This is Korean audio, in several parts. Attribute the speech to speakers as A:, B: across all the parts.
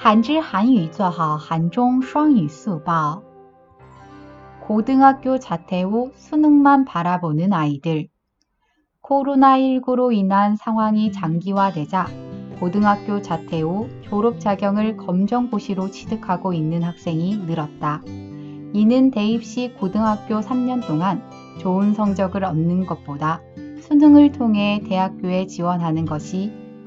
A: 한지韩语做好韩中双语速报. 고등학교 자퇴 후 수능만 바라보는 아이들. 코로나19로 인한 상황이 장기화되자 고등학교 자퇴 후 졸업 자격을 검정고시로 취득하고 있는 학생이 늘었다. 이는 대입 시 고등학교 3년 동안 좋은 성적을 얻는 것보다 수능을 통해 대학교에 지원하는 것이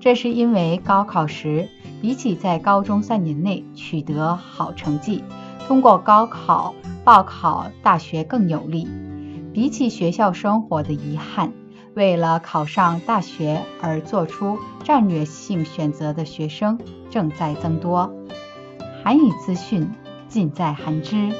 A: 这是因为高考时，比起在高中三年内取得好成绩，通过高考报考大学更有利。比起学校生活的遗憾，为了考上大学而做出战略性选择的学生正在增多。韩语资讯尽在韩知。